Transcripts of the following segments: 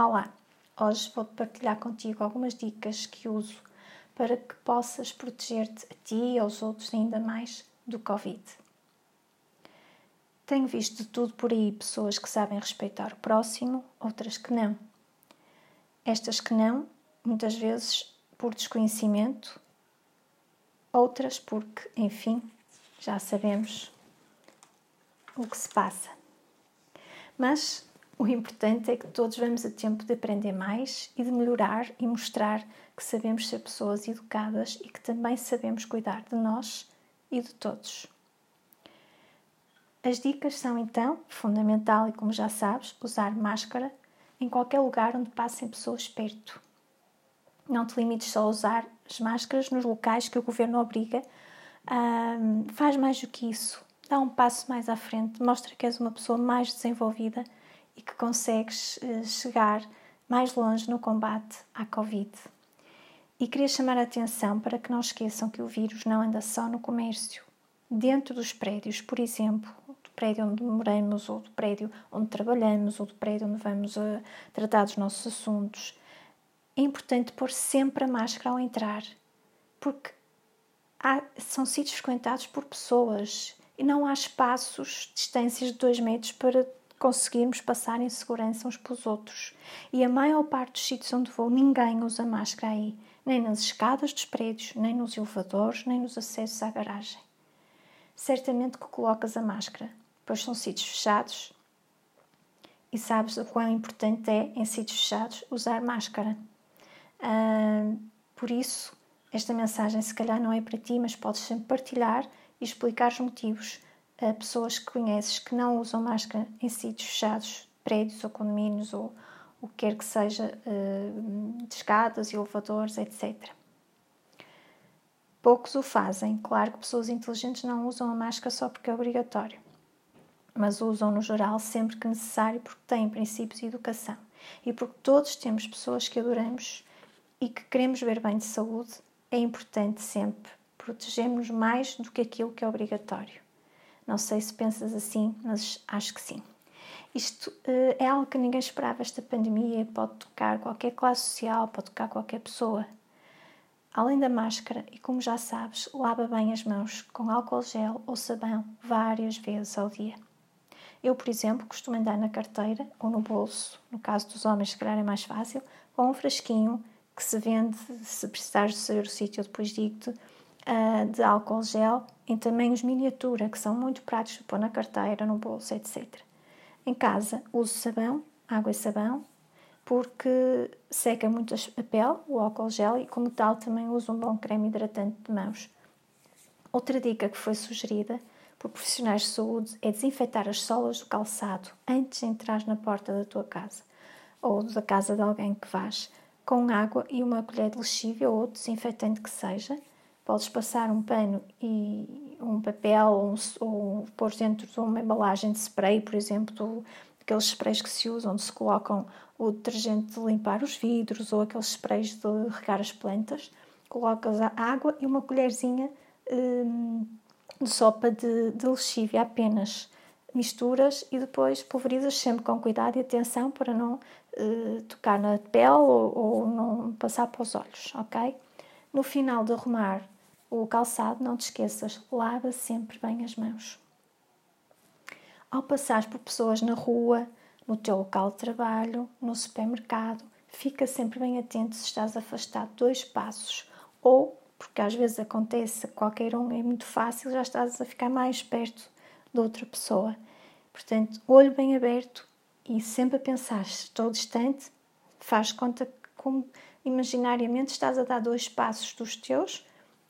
Olá, hoje vou partilhar contigo algumas dicas que uso para que possas proteger-te a ti e aos outros ainda mais do Covid. Tenho visto de tudo por aí pessoas que sabem respeitar o próximo, outras que não. Estas que não, muitas vezes por desconhecimento, outras porque, enfim, já sabemos o que se passa. Mas o importante é que todos vamos a tempo de aprender mais e de melhorar e mostrar que sabemos ser pessoas educadas e que também sabemos cuidar de nós e de todos. As dicas são então fundamental e como já sabes, usar máscara em qualquer lugar onde passem pessoas perto. Não te limites só a usar as máscaras nos locais que o governo obriga. Um, faz mais do que isso. Dá um passo mais à frente, mostra que és uma pessoa mais desenvolvida e que consegues eh, chegar mais longe no combate à Covid. E queria chamar a atenção para que não esqueçam que o vírus não anda só no comércio. Dentro dos prédios, por exemplo, do prédio onde moramos, ou do prédio onde trabalhamos, ou do prédio onde vamos uh, tratar dos nossos assuntos, é importante pôr sempre a máscara ao entrar, porque há, são sítios frequentados por pessoas e não há espaços, distâncias de dois metros para conseguirmos passar em segurança uns pelos outros. E a maior parte dos sítios onde vou, ninguém usa máscara aí, nem nas escadas dos prédios, nem nos elevadores, nem nos acessos à garagem. Certamente que colocas a máscara, pois são sítios fechados e sabes o quão importante é, em sítios fechados, usar máscara. Uh, por isso, esta mensagem se calhar não é para ti, mas podes sempre partilhar e explicar os motivos a pessoas que conheces que não usam máscara em sítios fechados, prédios ou condomínios ou o que quer que seja, eh, de escadas, elevadores, etc. Poucos o fazem. Claro que pessoas inteligentes não usam a máscara só porque é obrigatório, mas usam no geral sempre que necessário porque têm princípios de educação e porque todos temos pessoas que adoramos e que queremos ver bem de saúde, é importante sempre protegermos mais do que aquilo que é obrigatório. Não sei se pensas assim, mas acho que sim. Isto uh, é algo que ninguém esperava. Esta pandemia pode tocar qualquer classe social, pode tocar qualquer pessoa. Além da máscara, e como já sabes, lava bem as mãos com álcool gel ou sabão várias vezes ao dia. Eu, por exemplo, costumo andar na carteira ou no bolso, no caso dos homens, se calhar é mais fácil, com um frasquinho que se vende, se precisares de saber o sítio, depois digo-te, uh, de álcool gel em tamanhos miniatura, que são muito práticos de pôr na carteira, no bolso, etc. Em casa, uso sabão, água e sabão, porque seca muito a pele, o álcool gel, e como tal também uso um bom creme hidratante de mãos. Outra dica que foi sugerida por profissionais de saúde é desinfetar as solas do calçado antes de entrar na porta da tua casa ou da casa de alguém que vais, com água e uma colher de lexívia ou desinfetante que seja, Podes passar um pano e um papel ou, ou pôr dentro de uma embalagem de spray, por exemplo, aqueles sprays que se usam, onde se colocam o detergente de limpar os vidros ou aqueles sprays de regar as plantas. Colocas a água e uma colherzinha hum, de sopa de, de lexívia apenas. Misturas e depois pulverizas sempre com cuidado e atenção para não uh, tocar na pele ou, ou não passar para os olhos, ok? No final de arrumar o calçado, não te esqueças, lava sempre bem as mãos. Ao passar por pessoas na rua, no teu local de trabalho, no supermercado, fica sempre bem atento se estás afastado dois passos ou, porque às vezes acontece, qualquer um é muito fácil, já estás a ficar mais perto de outra pessoa. Portanto, olho bem aberto e sempre a pensar, estou distante, faz conta que como imaginariamente estás a dar dois passos dos teus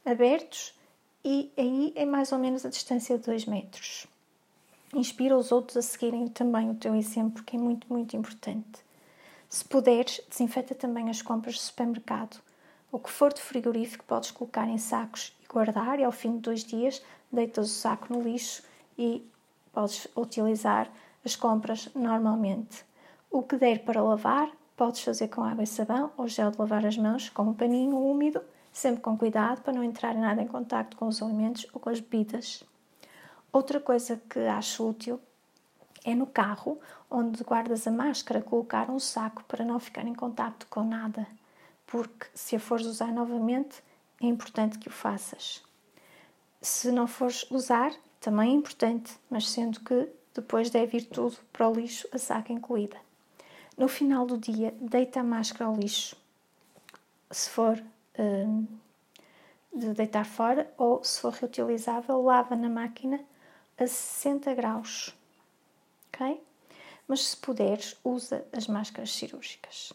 abertos e aí é mais ou menos a distância de 2 metros. Inspira os outros a seguirem também o teu exemplo, que é muito, muito importante. Se puderes, desinfeta também as compras do supermercado. O que for de frigorífico podes colocar em sacos e guardar, e ao fim de dois dias deitas o saco no lixo e podes utilizar as compras normalmente. O que der para lavar, podes fazer com água e sabão ou gel de lavar as mãos com um paninho úmido sempre com cuidado para não entrar nada em contato com os alimentos ou com as bebidas. Outra coisa que acho útil É no carro onde guardas a máscara colocar um saco para não ficar em contato com nada, porque se a fores usar novamente, é importante que o faças. Se não fores usar, também é importante, mas sendo que depois deve ir tudo para o lixo, a saca incluída. No final do dia, deita a máscara ao lixo. Se for de deitar fora ou se for reutilizável, lava na máquina a 60 graus. Ok? Mas se puderes, usa as máscaras cirúrgicas.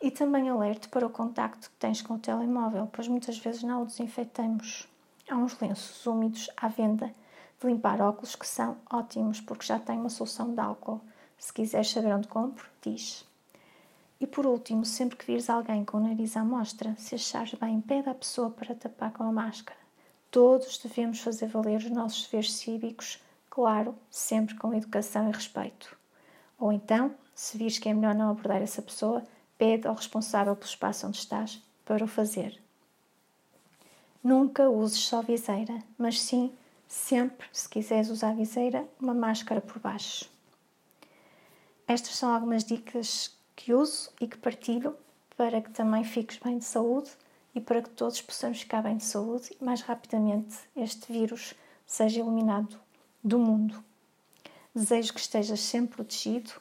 E também alerte para o contacto que tens com o telemóvel, pois muitas vezes não o desinfetamos. Há uns lenços úmidos à venda de limpar óculos que são ótimos porque já têm uma solução de álcool. Se quiseres saber onde compro, diz. E por último, sempre que vires alguém com o nariz à mostra, se achares bem, pede à pessoa para tapar com a máscara. Todos devemos fazer valer os nossos deveres cívicos, claro, sempre com educação e respeito. Ou então, se vires que é melhor não abordar essa pessoa, pede ao responsável pelo espaço onde estás para o fazer. Nunca uses só viseira, mas sim, sempre, se quiseres usar viseira, uma máscara por baixo. Estas são algumas dicas que uso e que partilho para que também fiques bem de saúde e para que todos possamos ficar bem de saúde e mais rapidamente este vírus seja eliminado do mundo. Desejo que estejas sempre protegido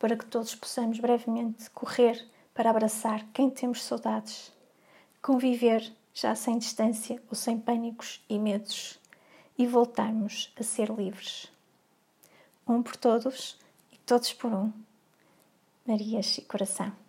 para que todos possamos brevemente correr para abraçar quem temos saudades, conviver já sem distância ou sem pânicos e medos e voltarmos a ser livres. Um por todos e todos por um. Marias e Coração.